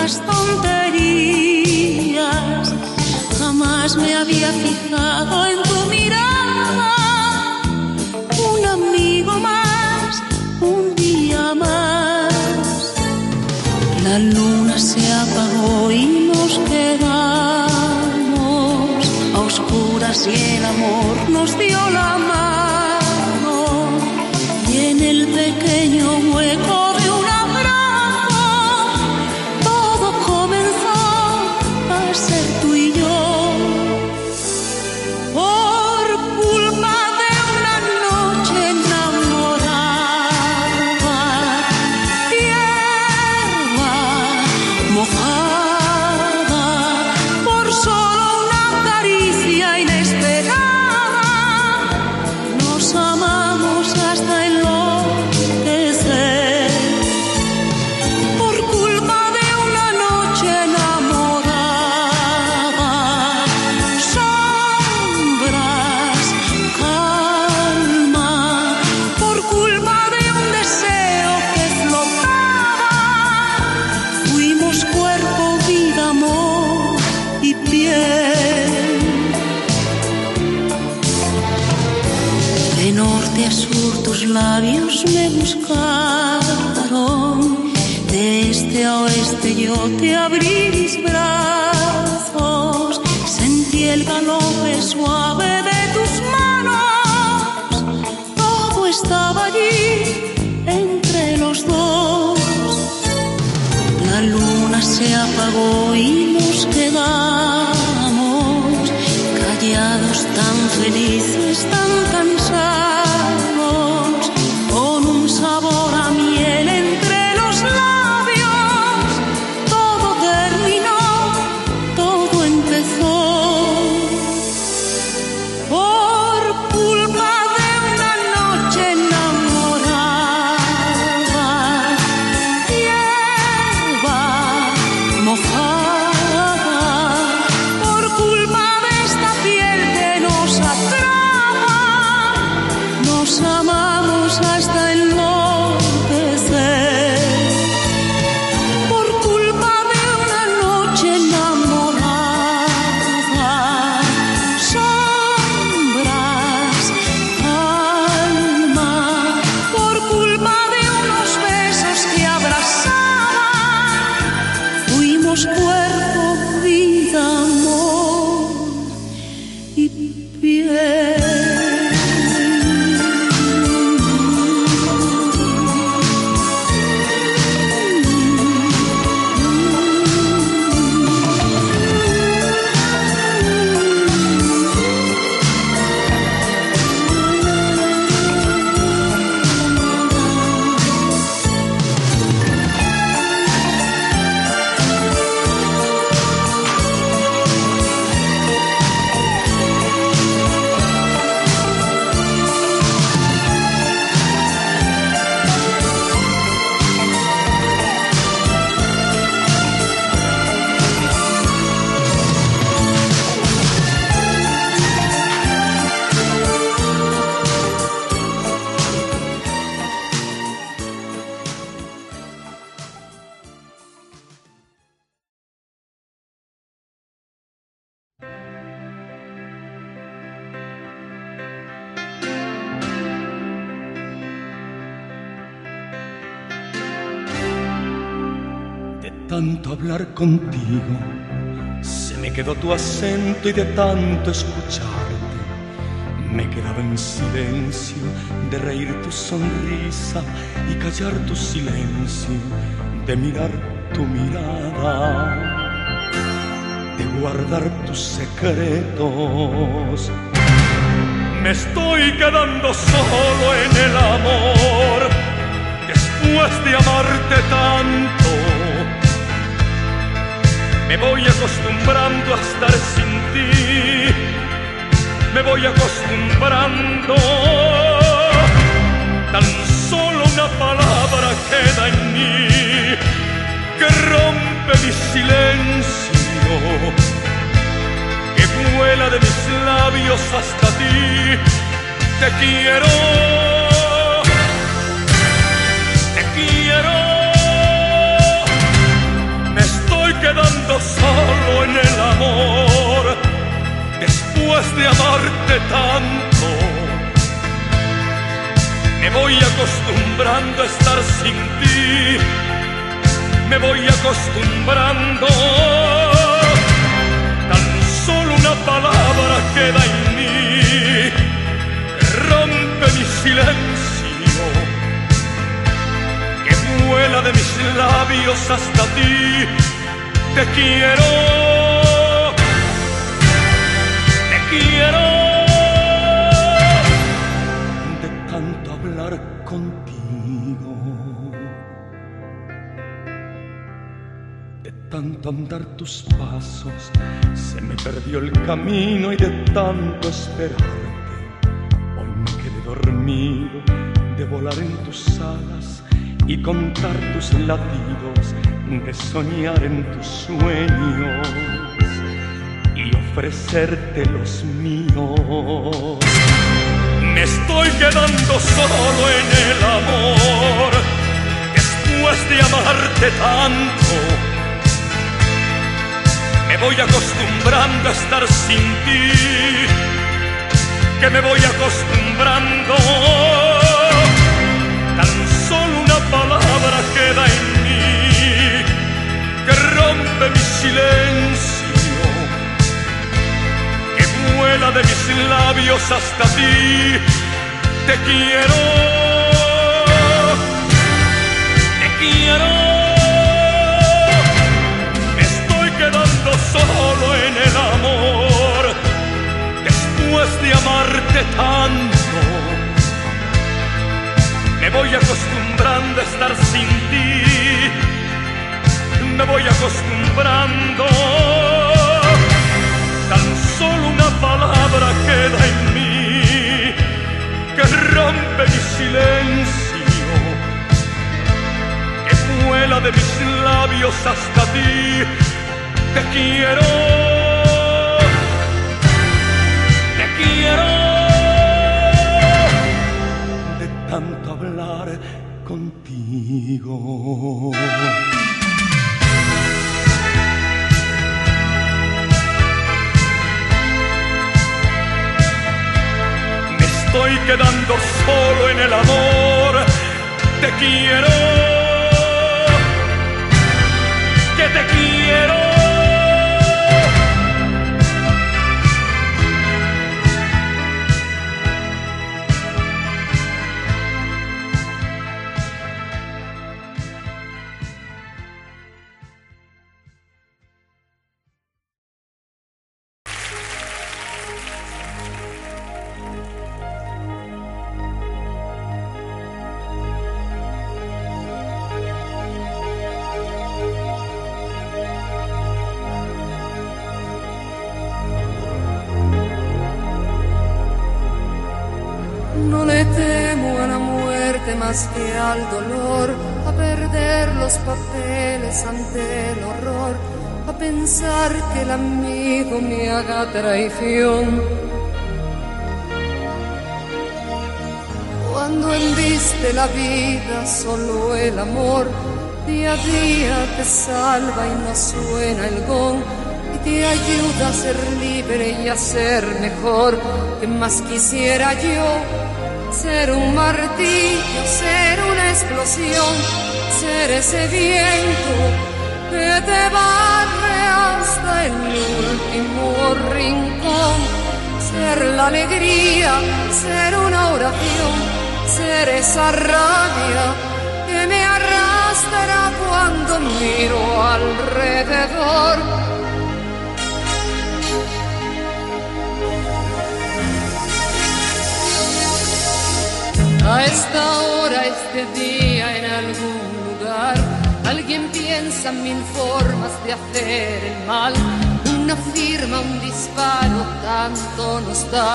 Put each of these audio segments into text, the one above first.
tantas tonterías. Jamás me había fijado buscaron, de este a oeste yo te abrí mis brazos, sentí el galope suave de tus manos, todo estaba allí entre los dos. La luna se apagó y nos quedamos. Callados, tan felices, tan cansados, contigo, se me quedó tu acento y de tanto escucharte, me quedaba en silencio de reír tu sonrisa y callar tu silencio, de mirar tu mirada, de guardar tus secretos. Me estoy quedando solo en el amor después de amarte tanto. Me voy acostumbrando a estar sin ti, me voy acostumbrando. Tan solo una palabra queda en mí que rompe mi silencio, que vuela de mis labios hasta ti. Te quiero quedando solo en el amor después de amarte tanto. Me voy acostumbrando a estar sin ti, me voy acostumbrando. Tan solo una palabra queda en mí, rompe mi silencio, que vuela de mis labios hasta ti. Te quiero. Quiero. De tanto hablar contigo, de tanto andar tus pasos, se me perdió el camino y de tanto esperarte, hoy me quedé dormido de volar en tus alas y contar tus latidos, de soñar en tus sueños ofrecerte los míos. Me estoy quedando solo en el amor, después de amarte tanto. Me voy acostumbrando a estar sin ti, que me voy acostumbrando. Tan solo una palabra queda en mí, que rompe mi silencio vuela de mis labios hasta ti. Te quiero, te quiero. Me estoy quedando solo en el amor después de amarte tanto. Me voy acostumbrando a estar sin ti. Acostumbrando solo una palabra queda en mí que rompe mi silencio, que vuela de mis labios hasta ti. Te quiero, te quiero. De tanto hablar contigo. Estoy quedando solo en el amor. Te quiero, que te a perder los papeles ante el horror, a pensar que el amigo me haga traición. Cuando enviste la vida, solo el amor, día a día te salva y no suena el gong te ayuda a ser libre y a ser mejor. que más quisiera yo? Ser un martillo, ser una explosión, ser ese viento que te barre hasta el último rincón, ser la alegría, ser una oración, ser esa rabia que me arrastra cuando miro alrededor A esta hora, este día, en algún lugar, alguien piensa mil formas de hacer el mal. Una firma, un disparo, tanto nos da.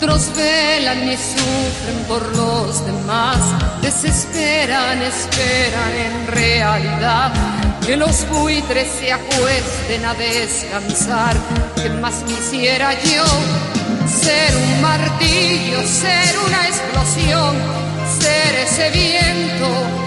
Otros velan y sufren por los demás, desesperan, esperan en realidad. Que los buitres se acuesten a descansar, que más quisiera yo ser un martillo, ser una explosión, ser ese viento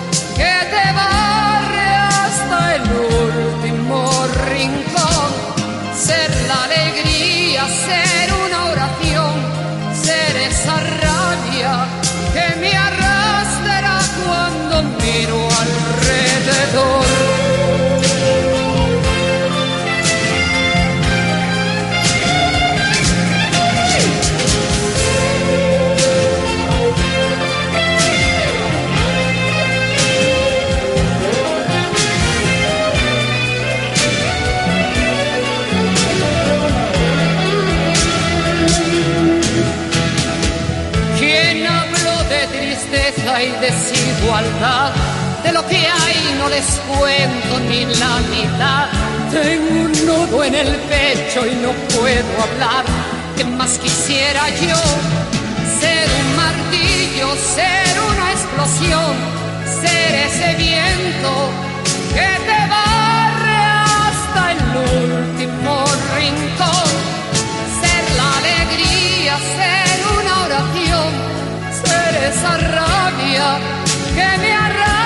De lo que hay no les cuento ni la mitad. Tengo un nudo en el pecho y no puedo hablar. ¿Qué más quisiera yo? Ser un martillo, ser una explosión, ser ese viento que te barre hasta el último rincón. Ser la alegría, ser una oración, ser esa rabia que me arrastra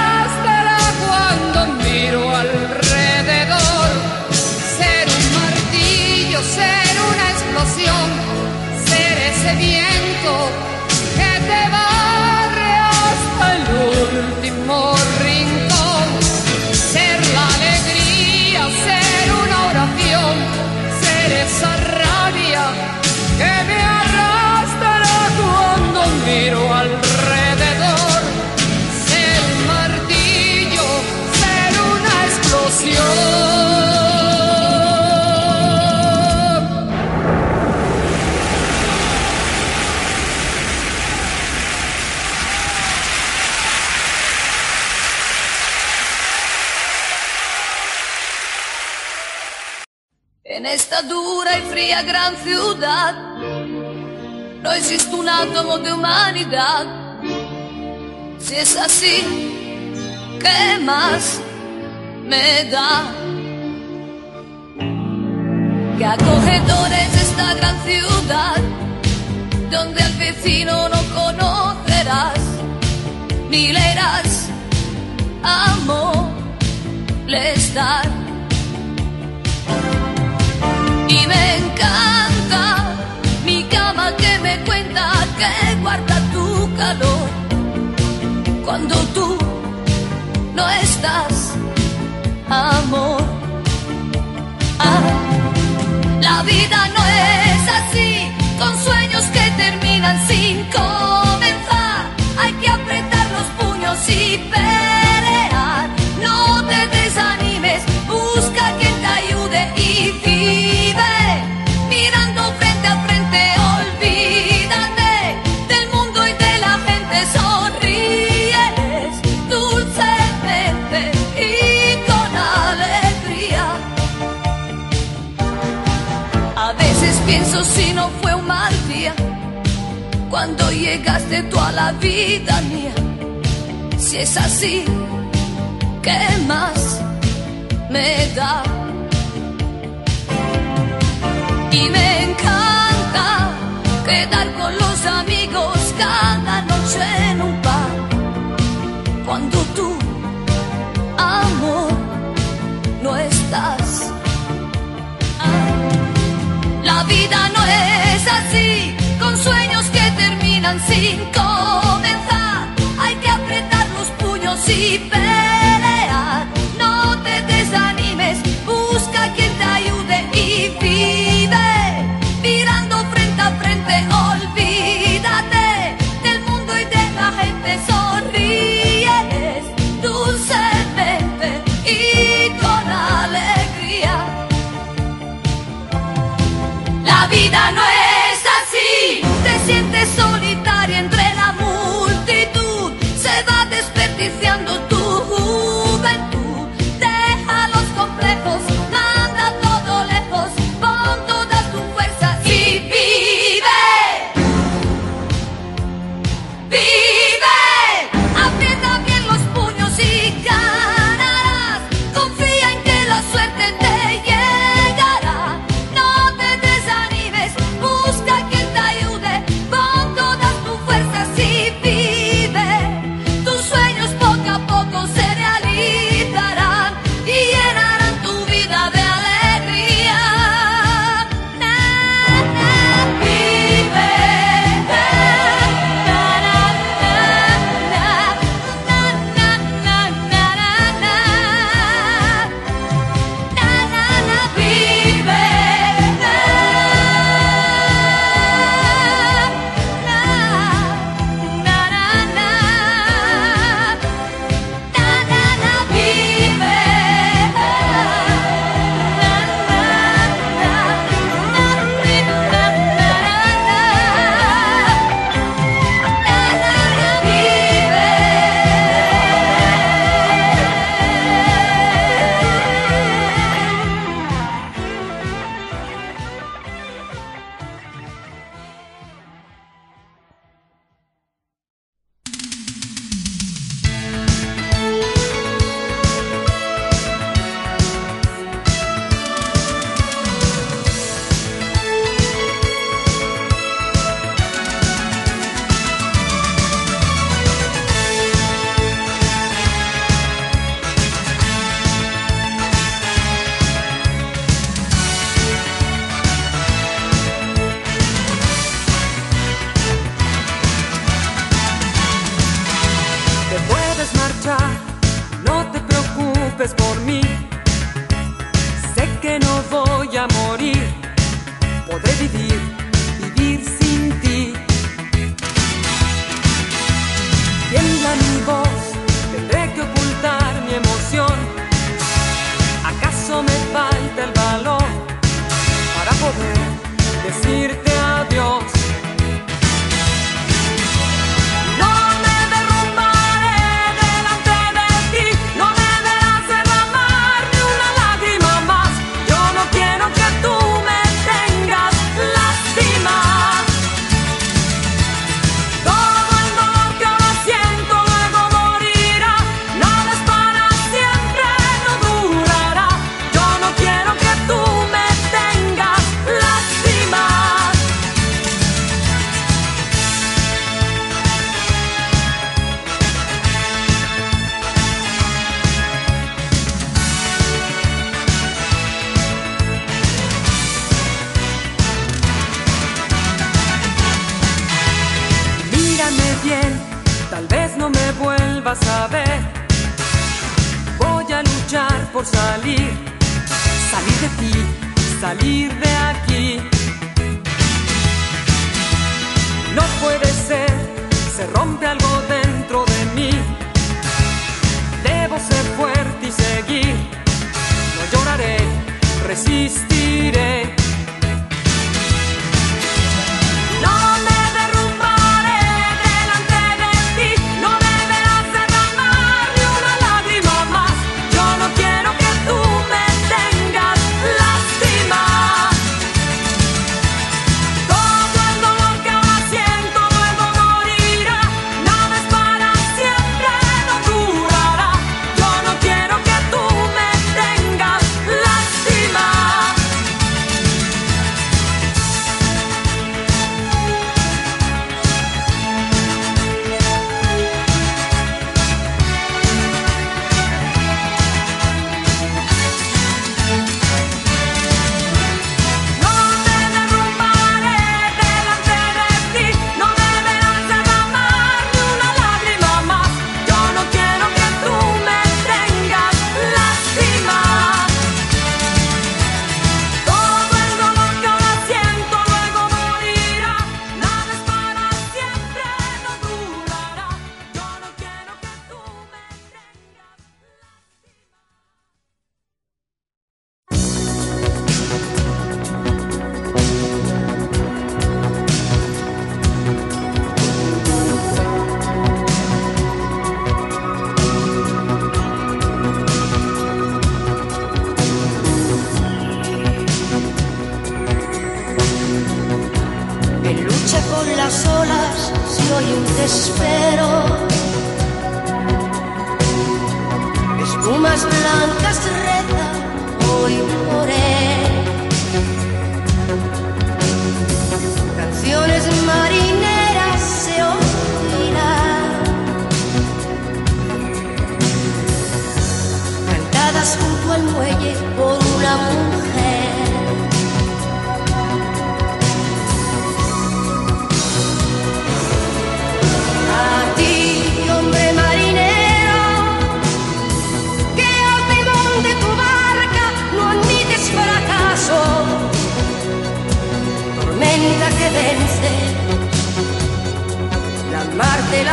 gran ciudad no existe un átomo de humanidad. Si es así, ¿qué más? me da. Que acogedores esta gran ciudad, donde al vecino no conocerás, ni leerás amor, les dar. Me encanta mi cama que me cuenta que guarda tu calor cuando tú no estás amor. Llegaste tú a la vida mía. Si es así, ¿qué más me da? Y me encanta quedar con los amigos cada noche en un bar. Cuando tú, amor, no estás. Ah, la vida no es así, sin comenzar. Hay que apretar los puños y pelear.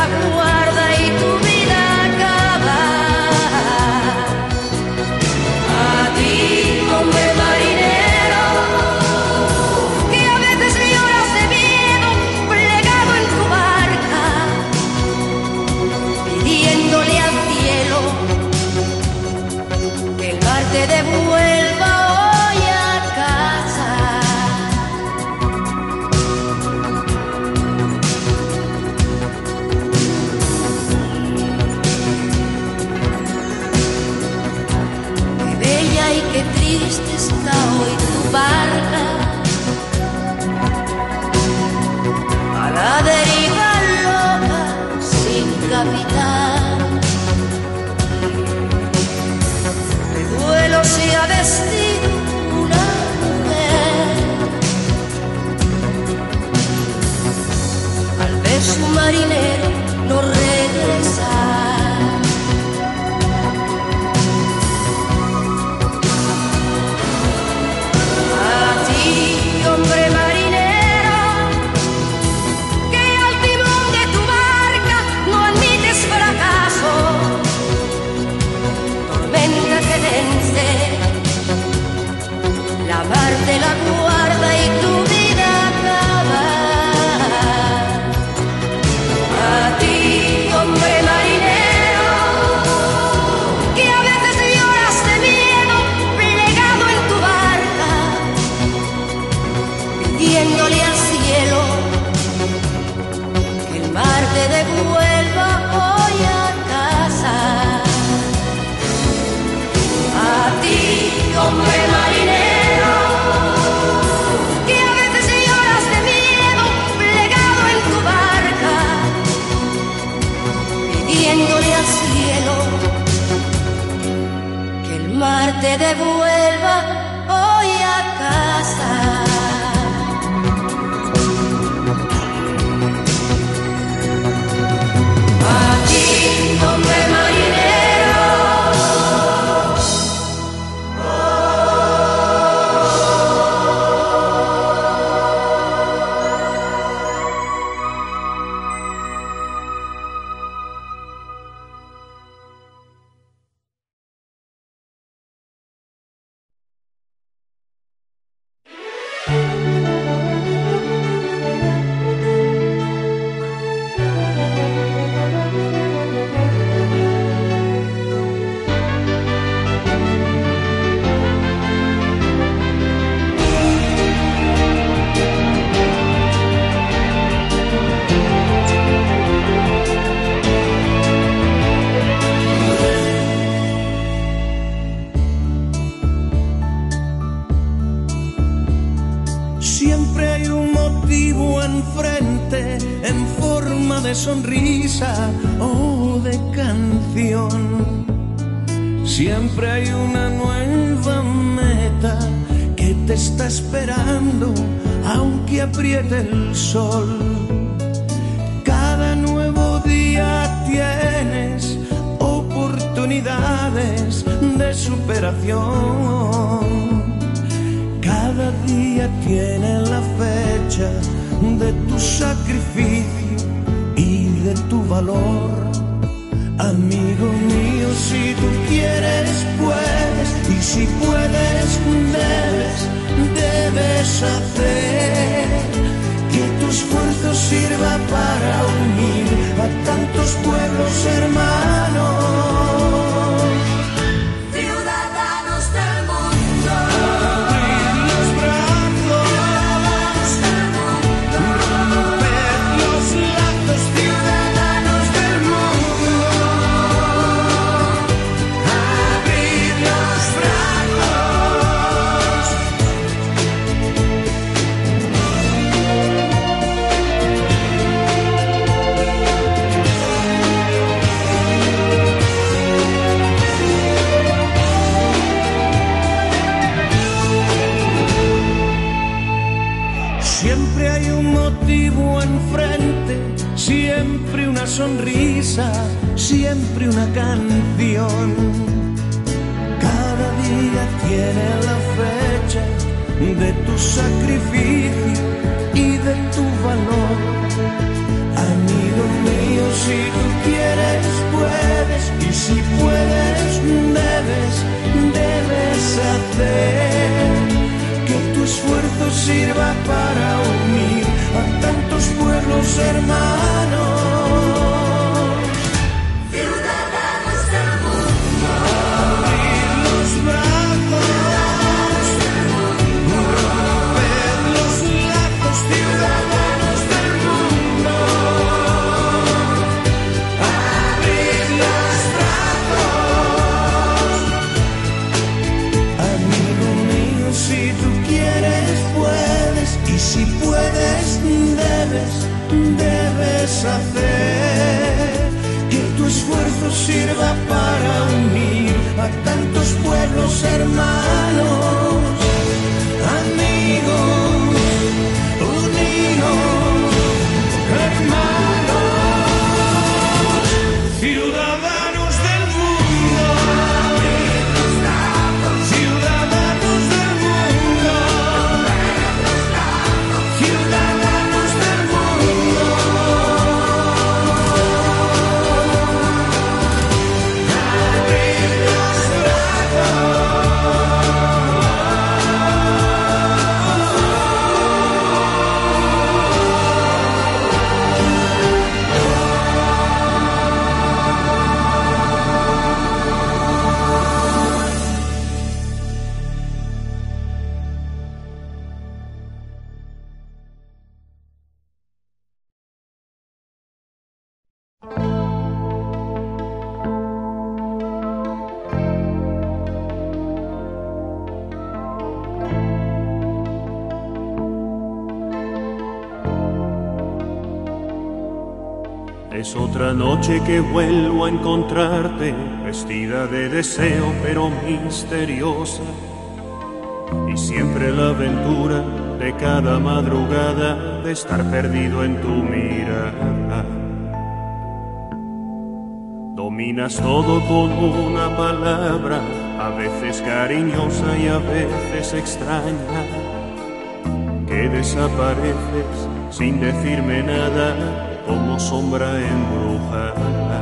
La parte shattered my noche que vuelvo a encontrarte, vestida de deseo pero misteriosa. Y siempre la aventura de cada madrugada de estar perdido en tu mirada. Dominas todo con una palabra, a veces cariñosa y a veces extraña, que desapareces sin decirme nada como sombra embrujada.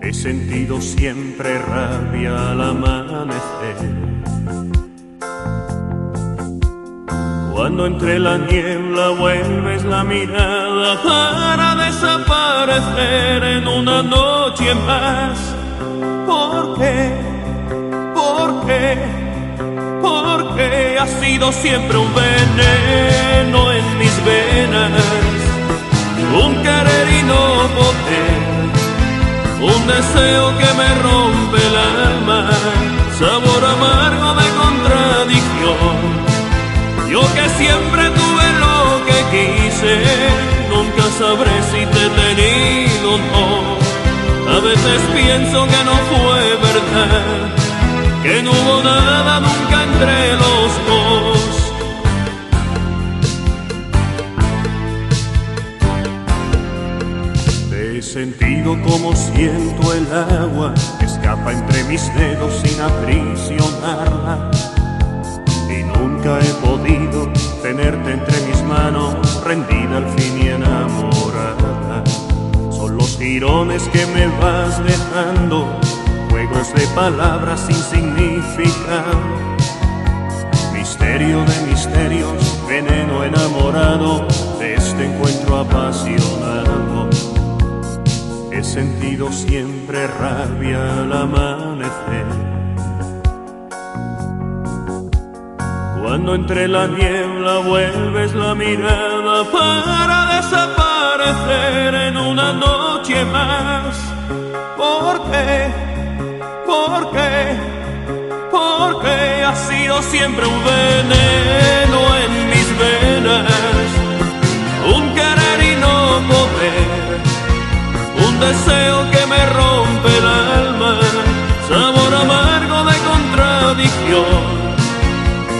He sentido siempre rabia al amanecer. Cuando entre la niebla vuelves la mirada para desaparecer en una noche más. ¿Por qué? ¿Por qué? Porque ha sido siempre un veneno en mis venas un querer y no poder, un deseo que me rompe el alma, sabor amargo de contradicción. Yo que siempre tuve lo que quise, nunca sabré si te he tenido o no. A veces pienso que no fue verdad, que no hubo nada nunca entre los dos sentido como siento el agua que escapa entre mis dedos sin aprisionarla. Y nunca he podido tenerte entre mis manos, rendida al fin y enamorada. Son los girones que me vas dejando, juegos de palabras sin significado. Misterio de misterios, veneno enamorado de este encuentro apasionado He sentido siempre rabia al amanecer. Cuando entre la niebla vuelves la mirada para desaparecer en una noche más. ¿Por qué? ¿Por qué? Porque ha sido siempre un veneno en mis venas, un querer y no poder deseo que me rompe el alma, sabor amargo de contradicción.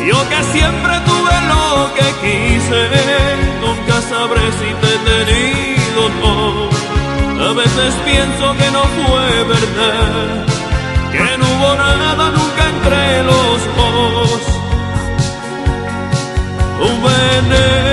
Yo que siempre tuve lo que quise, nunca sabré si te he tenido no. A veces pienso que no fue verdad, que no hubo nada nunca entre los dos. Un veneno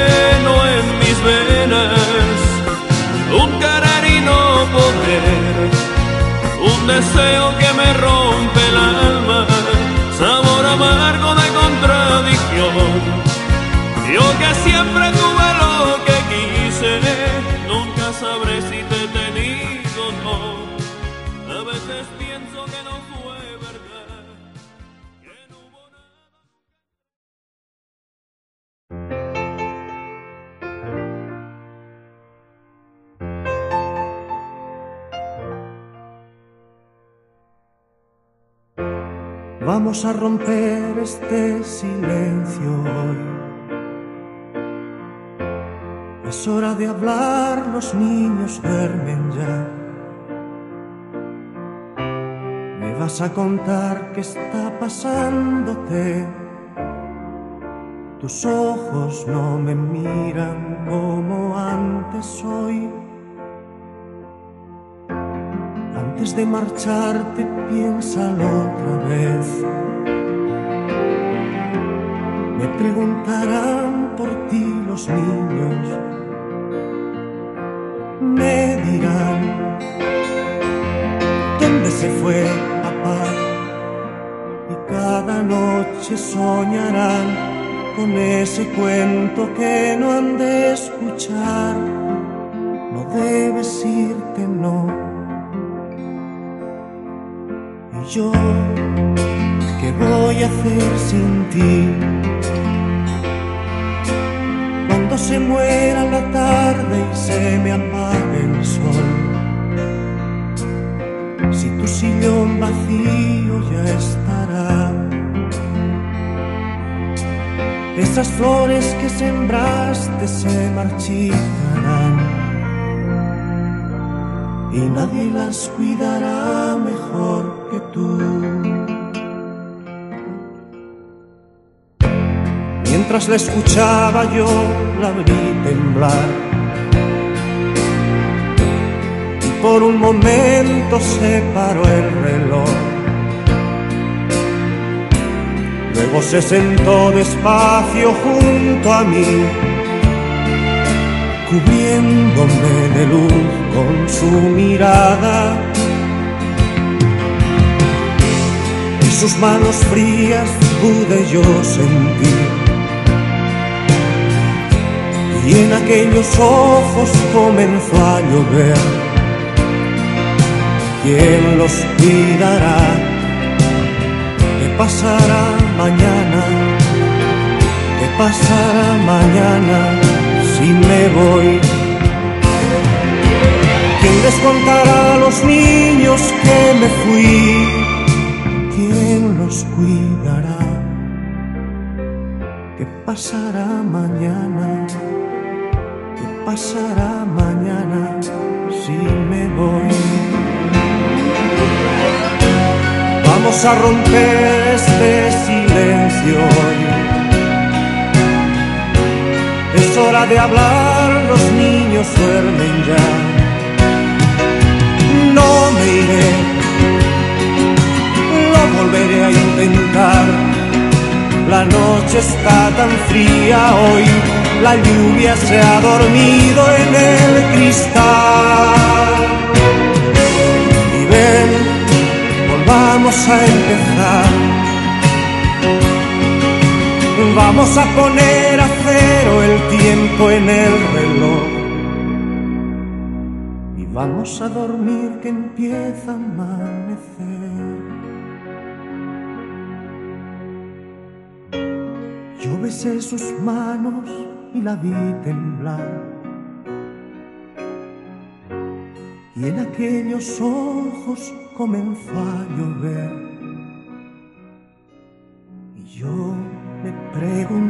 Vamos a romper este silencio hoy. Es hora de hablar, los niños duermen ya. Me vas a contar qué está pasándote. Tus ojos no me miran como antes hoy. Antes de marcharte, piénsalo otra vez. Me preguntarán por ti los niños. Me dirán, ¿dónde se fue papá? Y cada noche soñarán con ese cuento que no han de escuchar. No debes irte, no yo, ¿qué voy a hacer sin ti? Cuando se muera la tarde y se me apague el sol, si tu sillón vacío ya estará, esas flores que sembraste se marchitarán y nadie las cuidará mejor que tú. Mientras la escuchaba yo la vi temblar y por un momento se paró el reloj. Luego se sentó despacio junto a mí cubriéndome de luz con su mirada. Y sus manos frías pude yo sentir. Y en aquellos ojos comenzó a llover. ¿Quién los cuidará? ¿Qué pasará mañana? ¿Qué pasará mañana? si me voy. ¿Quién les contará a los niños que me fui? ¿Quién los cuidará? ¿Qué pasará mañana? ¿Qué pasará mañana si me voy? Vamos a romper este silencio hoy es hora de hablar, los niños duermen ya. Lo volveré a intentar. La noche está tan fría hoy, la lluvia se ha dormido en el cristal. Y ven, volvamos a empezar Vamos a poner a cero el tiempo en el reloj. Vamos a dormir que empieza a amanecer. Yo besé sus manos y la vi temblar. Y en aquellos ojos comenzó a llover. Y yo me pregunté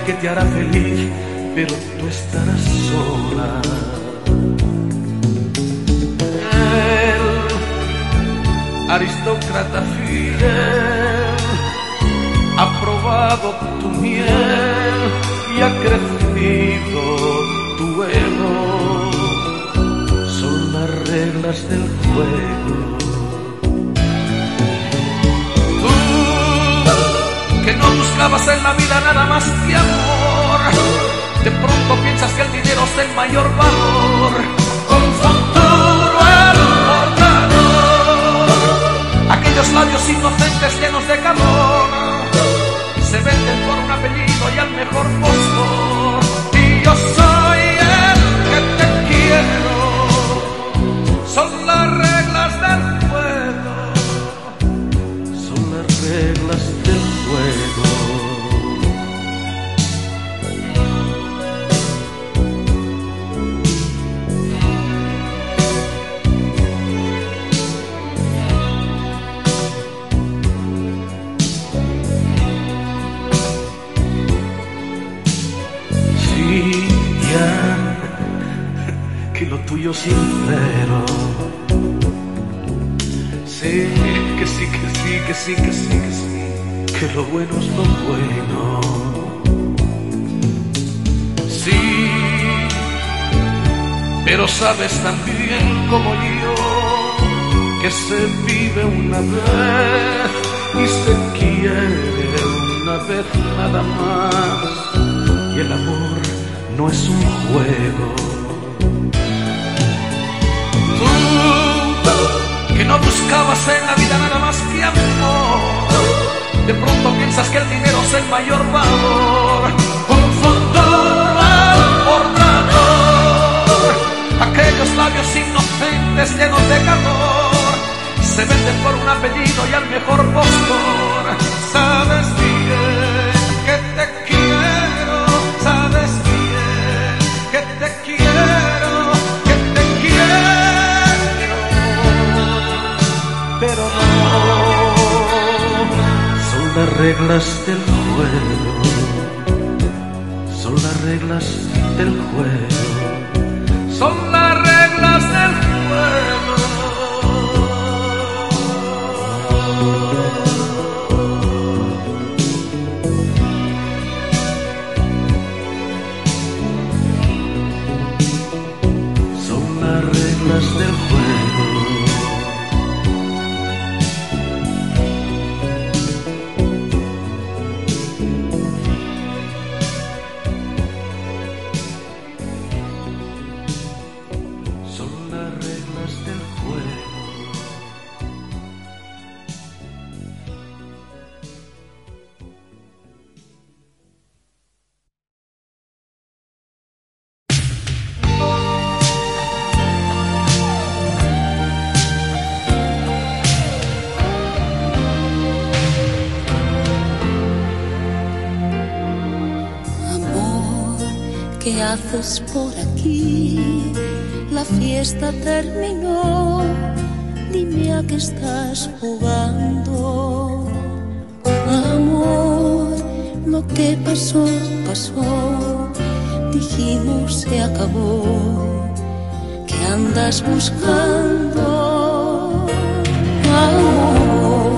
que te hará feliz, pero tú estarás sola. El aristócrata fiel ha probado tu miel y ha crecido tu ego reglas del juego. Que no buscabas en la vida nada más que amor, de pronto piensas que el dinero es el mayor valor. Con futuro aquellos labios inocentes llenos de calor, se venden por un apellido y al mejor postor. Y yo soy el que te quiero son tuyo sincero. Sí, que sí, que sí, que sí, que sí, que sí, que lo bueno es lo bueno. Sí, pero sabes también como yo que se vive una vez y se quiere una vez nada más y el amor no es un juego no buscabas en la vida nada más que amor. De pronto piensas que el dinero es el mayor valor. Un futuro portador. Aquellos labios inocentes llenos de calor se venden por un apellido y al mejor postor. Sabes reglas del juego, son las reglas del juego, ¿qué haces por aquí? La fiesta terminó. Dime a qué estás jugando. Amor, lo que pasó, pasó. Dijimos se acabó. ¿Qué andas buscando? Amor,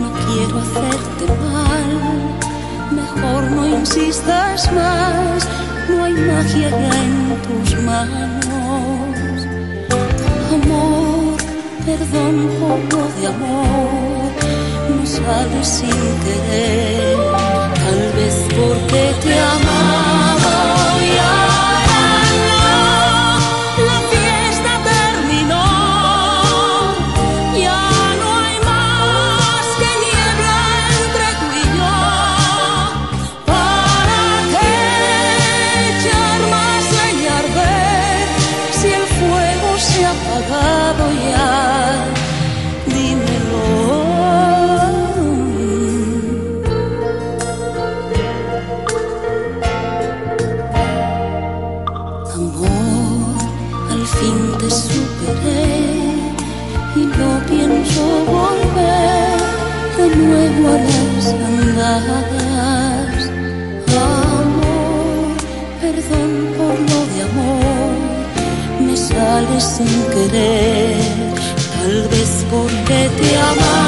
no quiero hacerte mal. Mejor no insistas más, no hay magia ya en tus manos. Amor, perdón por lo de amor, no sale sin querer, tal vez porque te amaba Amor, perdón por lo de amor, me sale sin querer, tal vez porque te amaba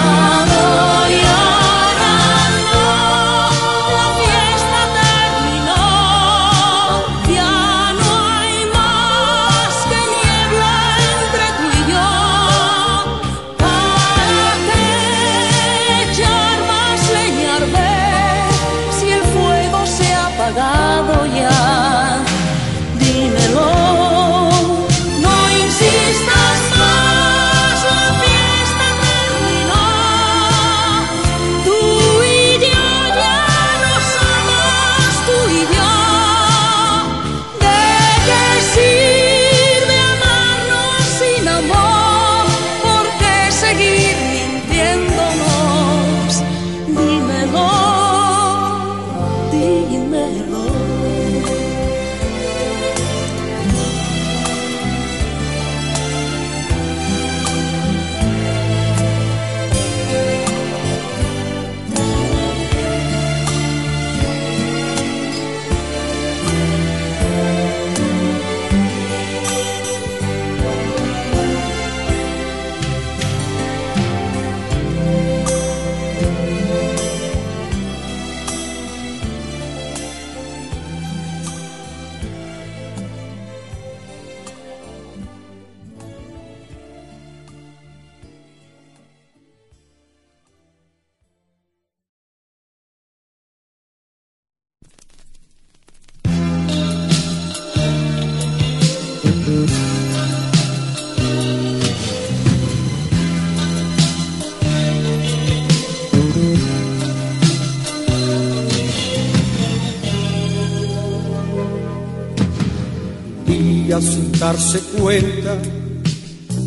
darse cuenta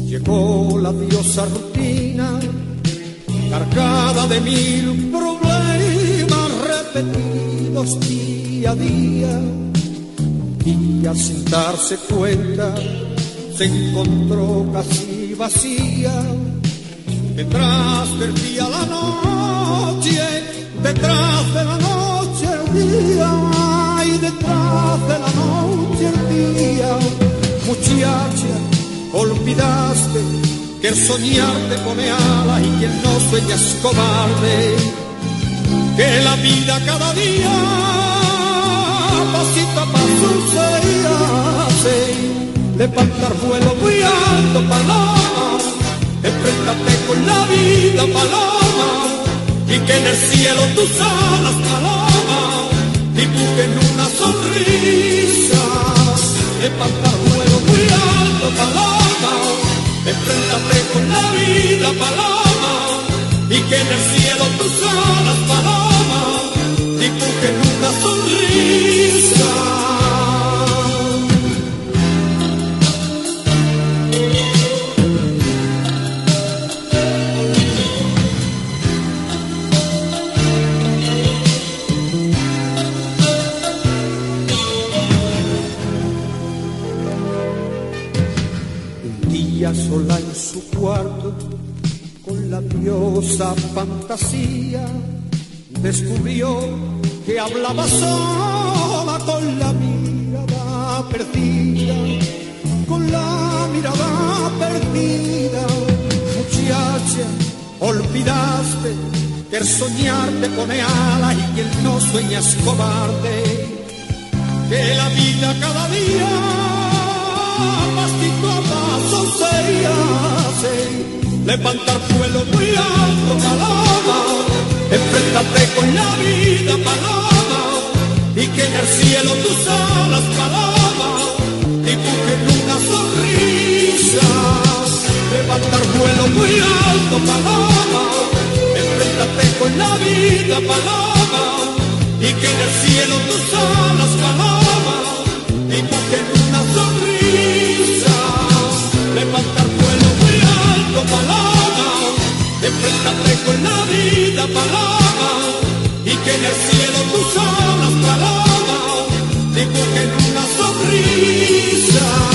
llegó la diosa rutina, cargada de mil problemas repetidos día a día. Y sin darse cuenta se encontró casi vacía. Detrás del día la noche, detrás de la noche el día, y detrás de la noche el día, olvidaste que el soñar te pone alas y quien no sueña es cobarde, que la vida cada día pasito a paso se hace, levantar vuelo muy alto, paloma, enfréntate con la vida, paloma, y que en el cielo tus alas, paloma, dibujen una sonrisa, levantar alto, paloma enfréntate con la vida, paloma, y que en el cielo tus alas, paloma, dibujen una sonrisa. Diosa fantasía, descubrió que hablaba sola con la mirada perdida, con la mirada perdida. Muchacha, olvidaste que el soñar pone ala y quien no sueña es cobarde, que la vida cada día pasito a paso se hace levantar vuelo muy alto, paloma, enfréntate con la vida, paloma, y que en el cielo tus alas, paloma, dibujen una sonrisa, levantar vuelo muy alto, paloma, enfréntate con la vida, paloma, y que en el cielo tus alas, paloma, dibujen una sonrisa. Levanta buscando paloma, siempre la vida paloma, y que en el cielo tus alas paloma, dibujen una sonrisa.